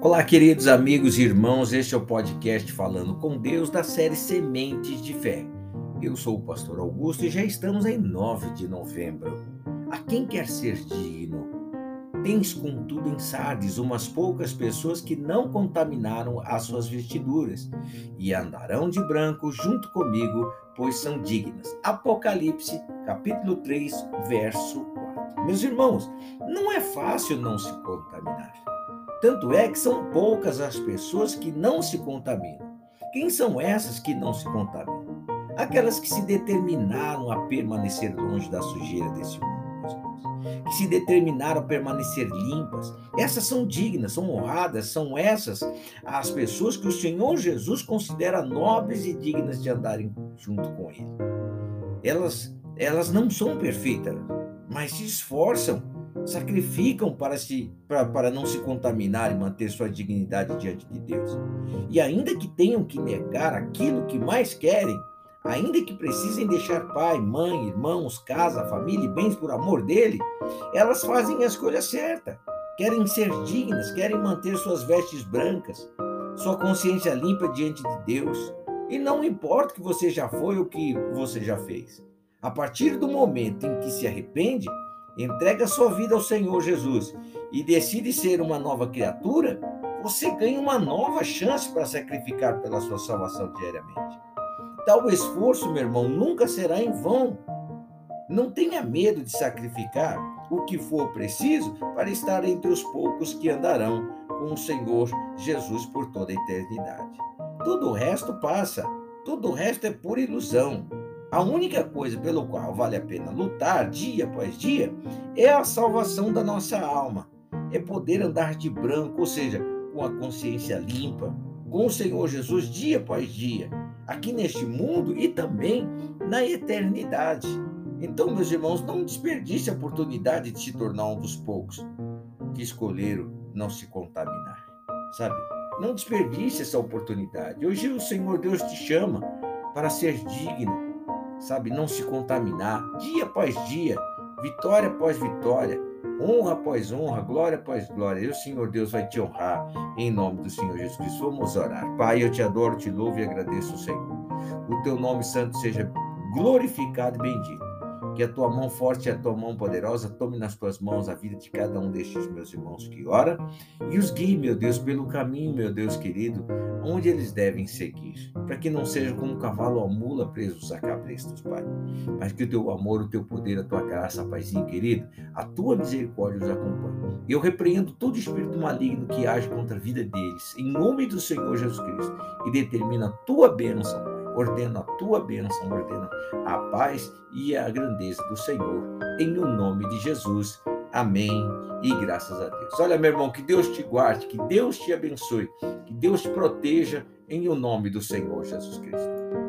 Olá, queridos amigos e irmãos, este é o podcast Falando com Deus da série Sementes de Fé. Eu sou o pastor Augusto e já estamos em 9 de novembro. A quem quer ser digno? Tens, contudo, em Sardes umas poucas pessoas que não contaminaram as suas vestiduras e andarão de branco junto comigo, pois são dignas. Apocalipse, capítulo 3, verso 4. Meus irmãos, não é fácil não se contaminar. Tanto é que são poucas as pessoas que não se contaminam. Quem são essas que não se contaminam? Aquelas que se determinaram a permanecer longe da sujeira desse mundo. Que se determinaram a permanecer limpas. Essas são dignas, são honradas, são essas as pessoas que o Senhor Jesus considera nobres e dignas de andarem junto com Ele. Elas, elas não são perfeitas, mas se esforçam sacrificam para, se, para, para não se contaminar e manter sua dignidade diante de Deus. E ainda que tenham que negar aquilo que mais querem, ainda que precisem deixar pai, mãe, irmãos, casa, família e bens por amor dele, elas fazem a escolha certa. Querem ser dignas, querem manter suas vestes brancas, sua consciência limpa diante de Deus. E não importa o que você já foi ou o que você já fez. A partir do momento em que se arrepende, entrega sua vida ao Senhor Jesus e decide ser uma nova criatura, você ganha uma nova chance para sacrificar pela sua salvação diariamente. Tal esforço, meu irmão, nunca será em vão. Não tenha medo de sacrificar o que for preciso para estar entre os poucos que andarão com o Senhor Jesus por toda a eternidade. Todo o resto passa, todo o resto é pura ilusão. A única coisa pelo qual vale a pena lutar dia após dia é a salvação da nossa alma. É poder andar de branco, ou seja, com a consciência limpa, com o Senhor Jesus dia após dia, aqui neste mundo e também na eternidade. Então, meus irmãos, não desperdice a oportunidade de se tornar um dos poucos que escolheram não se contaminar, sabe? Não desperdice essa oportunidade. Hoje o Senhor Deus te chama para ser digno, sabe, não se contaminar, dia após dia, vitória após vitória, honra após honra, glória após glória. E o Senhor Deus vai te honrar em nome do Senhor Jesus Cristo. Vamos orar. Pai, eu te adoro, te louvo e agradeço, Senhor. O teu nome santo seja glorificado e bendito. Que a tua mão forte e a tua mão poderosa tome nas tuas mãos a vida de cada um destes meus irmãos que ora e os guie, meu Deus, pelo caminho, meu Deus querido, onde eles devem seguir, para que não sejam como um cavalo ou mula presos a cabrestos, Pai. Mas que o teu amor, o teu poder, a tua graça, Paizinho querido, a tua misericórdia os acompanhe. Eu repreendo todo espírito maligno que age contra a vida deles, em nome do Senhor Jesus Cristo, e determina a tua bênção, ordeno a tua bênção, ordeno a paz e a grandeza do Senhor, em o nome de Jesus. Amém e graças a Deus. Olha, meu irmão, que Deus te guarde, que Deus te abençoe, que Deus te proteja em o nome do Senhor Jesus Cristo.